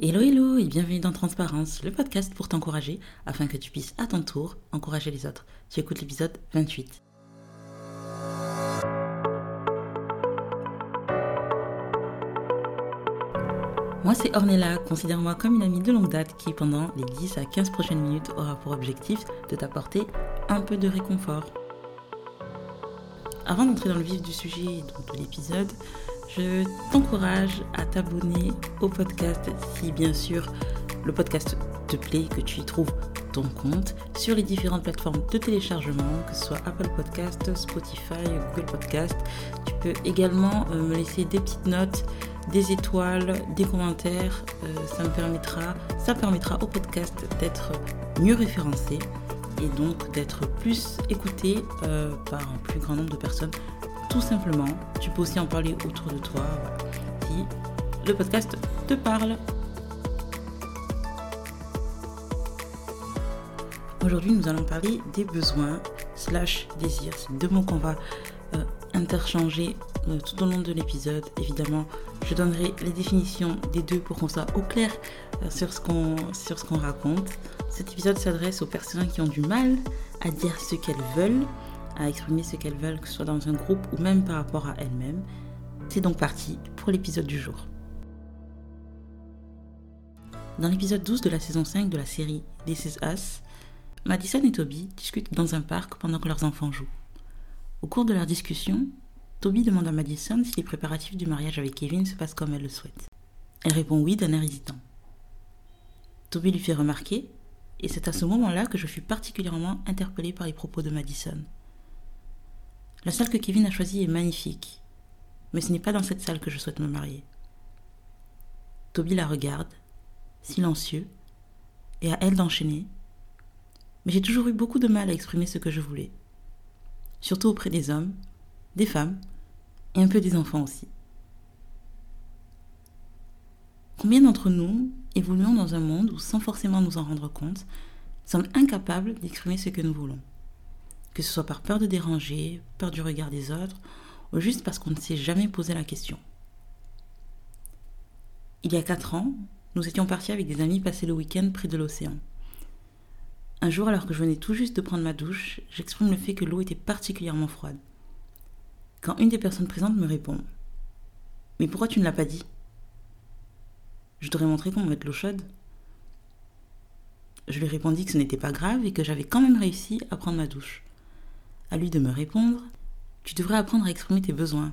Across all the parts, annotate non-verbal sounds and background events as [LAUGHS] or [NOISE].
Hello hello et bienvenue dans Transparence, le podcast pour t'encourager afin que tu puisses à ton tour encourager les autres. Tu écoutes l'épisode 28. Moi c'est Ornella, considère-moi comme une amie de longue date qui pendant les 10 à 15 prochaines minutes aura pour objectif de t'apporter un peu de réconfort. Avant d'entrer dans le vif du sujet de l'épisode, je t'encourage à t'abonner au podcast si bien sûr le podcast te plaît, que tu y trouves ton compte sur les différentes plateformes de téléchargement, que ce soit Apple Podcast, Spotify, Google Podcast. Tu peux également euh, me laisser des petites notes, des étoiles, des commentaires. Euh, ça me permettra, ça permettra au podcast d'être mieux référencé et donc d'être plus écouté euh, par un plus grand nombre de personnes tout simplement. Tu peux aussi en parler autour de toi si le podcast te parle. Aujourd'hui, nous allons parler des besoins slash désirs. C'est deux mots qu'on va euh, interchanger euh, tout au long de l'épisode. Évidemment, je donnerai les définitions des deux pour qu'on soit au clair euh, sur ce qu'on sur ce qu'on raconte. Cet épisode s'adresse aux personnes qui ont du mal à dire ce qu'elles veulent à exprimer ce qu'elles veulent, que ce soit dans un groupe ou même par rapport à elles-mêmes. C'est donc parti pour l'épisode du jour. Dans l'épisode 12 de la saison 5 de la série This Is Us, Madison et Toby discutent dans un parc pendant que leurs enfants jouent. Au cours de leur discussion, Toby demande à Madison si les préparatifs du mariage avec Kevin se passent comme elle le souhaite. Elle répond oui d'un air hésitant. Toby lui fait remarquer, et c'est à ce moment-là que je fus particulièrement interpellée par les propos de Madison. La salle que Kevin a choisie est magnifique, mais ce n'est pas dans cette salle que je souhaite me marier. Toby la regarde, silencieux, et à elle d'enchaîner. Mais j'ai toujours eu beaucoup de mal à exprimer ce que je voulais, surtout auprès des hommes, des femmes et un peu des enfants aussi. Combien d'entre nous évoluons dans un monde où, sans forcément nous en rendre compte, sommes incapables d'exprimer ce que nous voulons? Que ce soit par peur de déranger, peur du regard des autres, ou juste parce qu'on ne s'est jamais posé la question. Il y a quatre ans, nous étions partis avec des amis passer le week-end près de l'océan. Un jour, alors que je venais tout juste de prendre ma douche, j'exprime le fait que l'eau était particulièrement froide. Quand une des personnes présentes me répond Mais pourquoi tu ne l'as pas dit? Je devrais montrer comment mettre l'eau chaude. Je lui répondis que ce n'était pas grave et que j'avais quand même réussi à prendre ma douche. À lui de me répondre Tu devrais apprendre à exprimer tes besoins.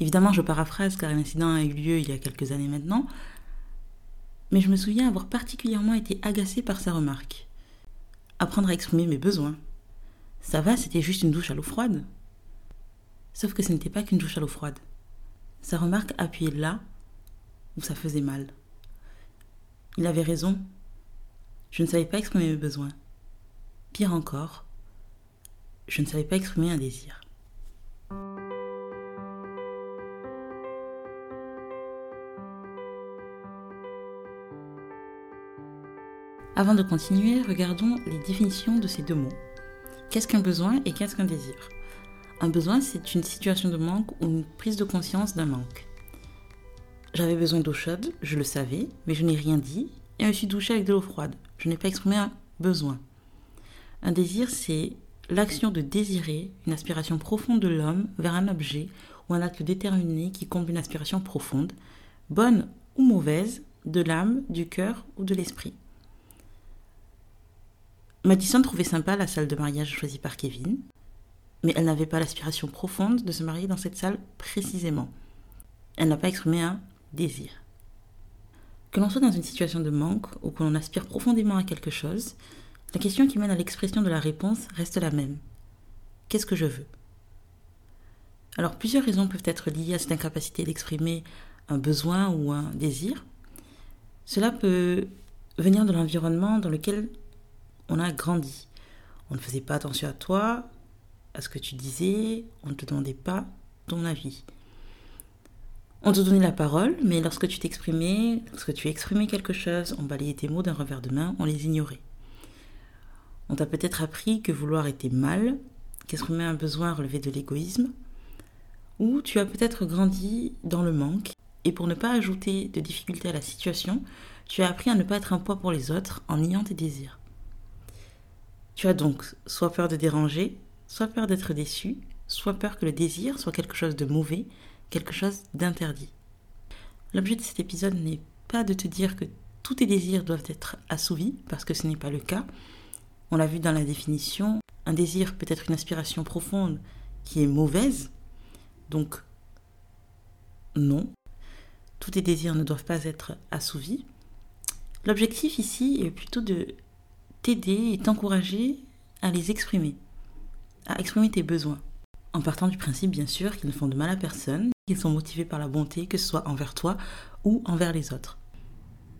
Évidemment, je paraphrase car l'incident a eu lieu il y a quelques années maintenant, mais je me souviens avoir particulièrement été agacée par sa remarque. Apprendre à exprimer mes besoins. Ça va, c'était juste une douche à l'eau froide. Sauf que ce n'était pas qu'une douche à l'eau froide. Sa remarque appuyait là où ça faisait mal. Il avait raison. Je ne savais pas exprimer mes besoins. Pire encore, je ne savais pas exprimer un désir. Avant de continuer, regardons les définitions de ces deux mots. Qu'est-ce qu'un besoin et qu'est-ce qu'un désir? Un besoin, c'est une situation de manque ou une prise de conscience d'un manque. J'avais besoin d'eau chaude, je le savais, mais je n'ai rien dit et me suis douchée avec de l'eau froide. Je n'ai pas exprimé un besoin. Un désir, c'est l'action de désirer, une aspiration profonde de l'homme vers un objet ou un acte déterminé qui comble une aspiration profonde, bonne ou mauvaise, de l'âme, du cœur ou de l'esprit. Madison trouvait sympa la salle de mariage choisie par Kevin, mais elle n'avait pas l'aspiration profonde de se marier dans cette salle précisément. Elle n'a pas exprimé un désir. Que l'on soit dans une situation de manque ou que l'on aspire profondément à quelque chose, la question qui mène à l'expression de la réponse reste la même. Qu'est-ce que je veux? Alors plusieurs raisons peuvent être liées à cette incapacité d'exprimer un besoin ou un désir. Cela peut venir de l'environnement dans lequel on a grandi. On ne faisait pas attention à toi, à ce que tu disais, on ne te demandait pas ton avis. On te donnait la parole, mais lorsque tu t'exprimais, lorsque tu exprimais quelque chose, on balayait tes mots d'un revers de main, on les ignorait. On t'a peut-être appris que vouloir était mal, qu'exprimer un besoin relevait de l'égoïsme, ou tu as peut-être grandi dans le manque Et pour ne pas ajouter de difficultés à la situation, tu as appris à ne pas être un poids pour les autres en niant tes désirs. Tu as donc soit peur de déranger, soit peur d'être déçu, soit peur que le désir soit quelque chose de mauvais, quelque chose d'interdit. L'objet de cet épisode n'est pas de te dire que tous tes désirs doivent être assouvis, parce que ce n'est pas le cas. On l'a vu dans la définition, un désir peut être une aspiration profonde qui est mauvaise, donc non, tous tes désirs ne doivent pas être assouvis. L'objectif ici est plutôt de t'aider et t'encourager à les exprimer, à exprimer tes besoins, en partant du principe bien sûr qu'ils ne font de mal à personne, qu'ils sont motivés par la bonté, que ce soit envers toi ou envers les autres.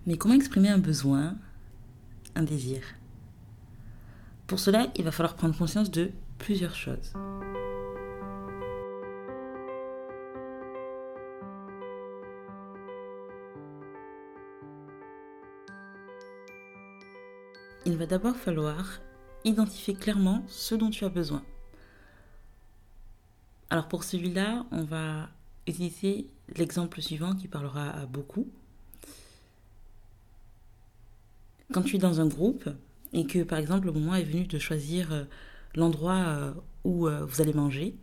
Mais comment exprimer un besoin, un désir? Pour cela, il va falloir prendre conscience de plusieurs choses. il va d'abord falloir identifier clairement ce dont tu as besoin. Alors pour celui-là, on va utiliser l'exemple suivant qui parlera à beaucoup. Quand tu es dans un groupe et que par exemple le moment est venu de choisir euh, l'endroit euh, où euh, vous allez manger,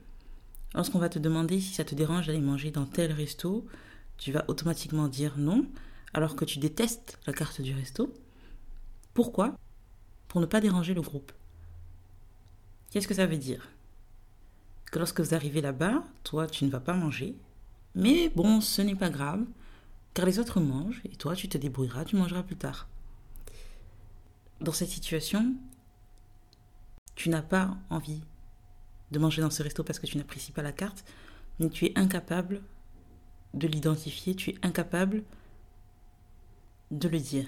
lorsqu'on va te demander si ça te dérange d'aller manger dans tel resto, tu vas automatiquement dire non alors que tu détestes la carte du resto. Pourquoi? Pour ne pas déranger le groupe. Qu'est-ce que ça veut dire? Que lorsque vous arrivez là-bas, toi, tu ne vas pas manger, mais bon, ce n'est pas grave, car les autres mangent, et toi, tu te débrouilleras, tu mangeras plus tard. Dans cette situation, tu n'as pas envie de manger dans ce resto parce que tu n'apprécies pas la carte, mais tu es incapable de l'identifier, tu es incapable de le dire.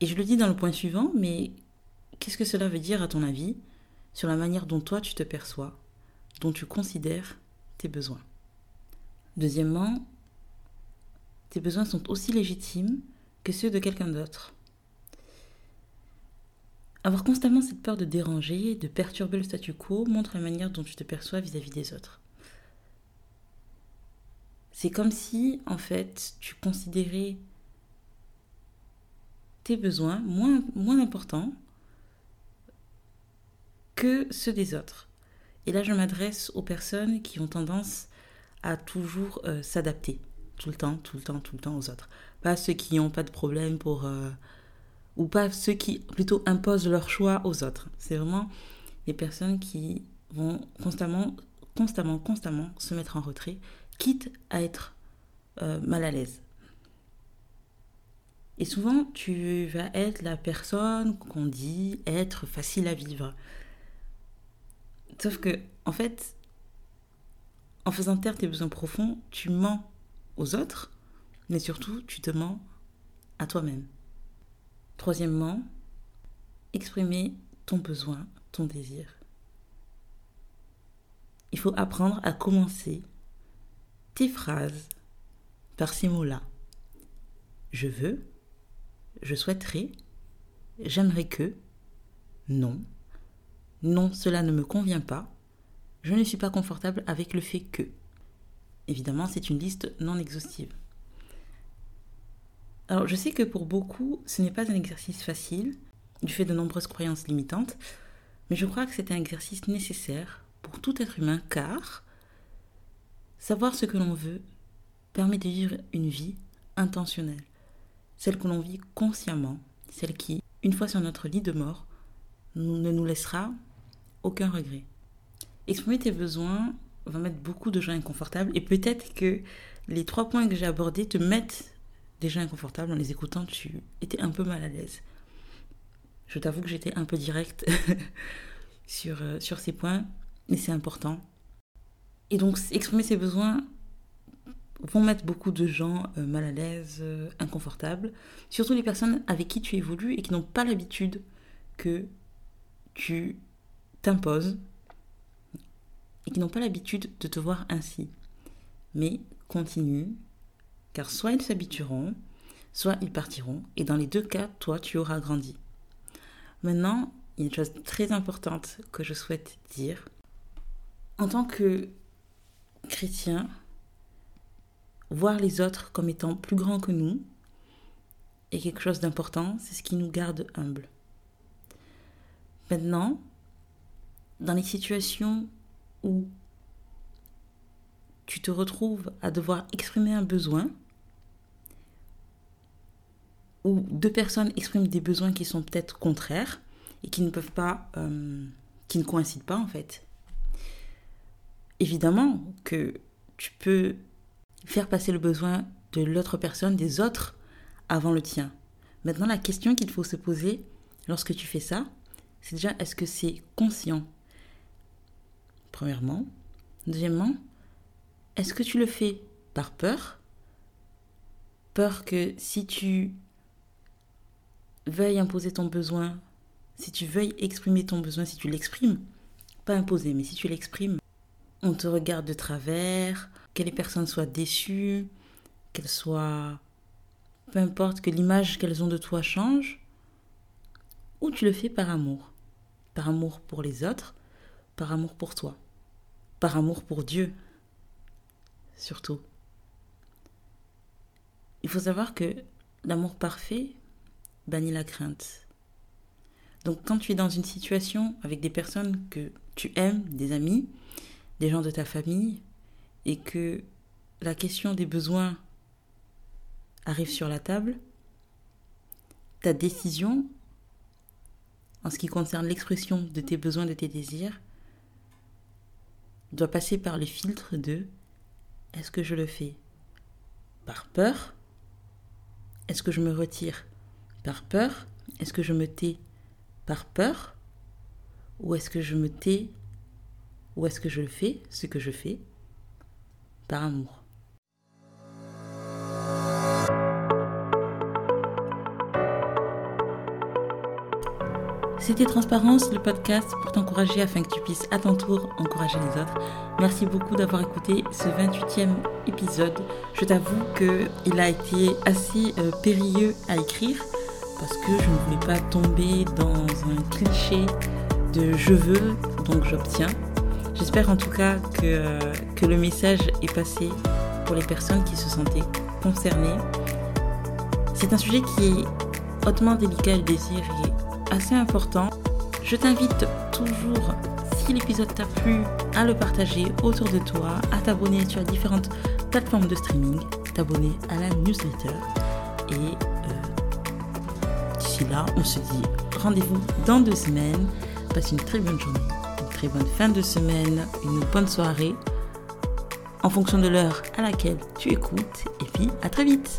Et je le dis dans le point suivant, mais qu'est-ce que cela veut dire à ton avis sur la manière dont toi tu te perçois, dont tu considères tes besoins? Deuxièmement, tes besoins sont aussi légitimes que ceux de quelqu'un d'autre. Avoir constamment cette peur de déranger, de perturber le statu quo, montre la manière dont tu te perçois vis-à-vis des autres. C'est comme si, en fait, tu considérais tes besoins moins, importants que ceux des autres. Et là, je m'adresse aux personnes qui ont tendance à toujours euh, s'adapter, tout le temps, tout le temps, tout le temps aux autres. Pas ceux qui n'ont pas de problème pour... Euh, ou pas ceux qui plutôt imposent leur choix aux autres. C'est vraiment les personnes qui vont constamment, constamment, constamment se mettre en retrait, quitte à être euh, mal à l'aise. Et souvent, tu vas être la personne qu'on dit être facile à vivre. Sauf que, en fait, en faisant taire tes besoins profonds, tu mens aux autres, mais surtout, tu te mens à toi-même. Troisièmement, exprimer ton besoin, ton désir. Il faut apprendre à commencer tes phrases par ces mots-là. Je veux, je souhaiterais, j'aimerais que, non, non, cela ne me convient pas, je ne suis pas confortable avec le fait que. Évidemment, c'est une liste non exhaustive. Alors, je sais que pour beaucoup, ce n'est pas un exercice facile, du fait de nombreuses croyances limitantes, mais je crois que c'est un exercice nécessaire pour tout être humain, car savoir ce que l'on veut permet de vivre une vie intentionnelle celle que l'on vit consciemment, celle qui, une fois sur notre lit de mort, ne nous laissera aucun regret. Exprimer tes besoins va mettre beaucoup de gens inconfortables et peut-être que les trois points que j'ai abordés te mettent déjà inconfortable en les écoutant, tu étais un peu mal à l'aise. Je t'avoue que j'étais un peu directe [LAUGHS] sur, euh, sur ces points, mais c'est important. Et donc, exprimer ses besoins, vont mettre beaucoup de gens euh, mal à l'aise, euh, inconfortables, surtout les personnes avec qui tu évolues et qui n'ont pas l'habitude que tu t'imposes et qui n'ont pas l'habitude de te voir ainsi. Mais continue, car soit ils s'habitueront, soit ils partiront, et dans les deux cas, toi, tu auras grandi. Maintenant, il y a une chose très importante que je souhaite dire. En tant que chrétien, voir les autres comme étant plus grands que nous est quelque chose d'important, c'est ce qui nous garde humbles. Maintenant, dans les situations où tu te retrouves à devoir exprimer un besoin, où deux personnes expriment des besoins qui sont peut-être contraires et qui ne peuvent pas, euh, qui ne coïncident pas en fait. Évidemment que tu peux faire passer le besoin de l'autre personne, des autres, avant le tien. Maintenant, la question qu'il faut se poser lorsque tu fais ça, c'est déjà est-ce que c'est conscient? Premièrement. Deuxièmement, est-ce que tu le fais par peur? Peur que si tu veuilles imposer ton besoin, si tu veuilles exprimer ton besoin, si tu l'exprimes, pas imposer, mais si tu l'exprimes, on te regarde de travers, que les personnes soient déçues, qu'elles soient... Peu importe que l'image qu'elles ont de toi change, ou tu le fais par amour. Par amour pour les autres, par amour pour toi. Par amour pour Dieu, surtout. Il faut savoir que l'amour parfait bannit la crainte. Donc quand tu es dans une situation avec des personnes que tu aimes, des amis, des gens de ta famille, et que la question des besoins arrive sur la table, ta décision en ce qui concerne l'expression de tes besoins, de tes désirs, doit passer par le filtre de est-ce que je le fais par peur? Est-ce que je me retire? Par peur Est-ce que je me tais par peur Ou est-ce que je me tais Ou est-ce que je le fais, ce que je fais, par amour? C'était Transparence, le podcast pour t'encourager afin que tu puisses à ton tour encourager les autres. Merci beaucoup d'avoir écouté ce 28e épisode. Je t'avoue qu'il a été assez euh, périlleux à écrire parce que je ne voulais pas tomber dans un cliché de je veux, donc j'obtiens. J'espère en tout cas que, que le message est passé pour les personnes qui se sentaient concernées. C'est un sujet qui est hautement délicat, le désir est assez important. Je t'invite toujours, si l'épisode t'a plu, à le partager autour de toi, à t'abonner sur différentes plateformes de streaming, t'abonner à la newsletter. Et là, on se dit rendez-vous dans deux semaines. Passe une très bonne journée très bonne fin de semaine, une bonne soirée, en fonction de l'heure à laquelle tu écoutes, et puis à très vite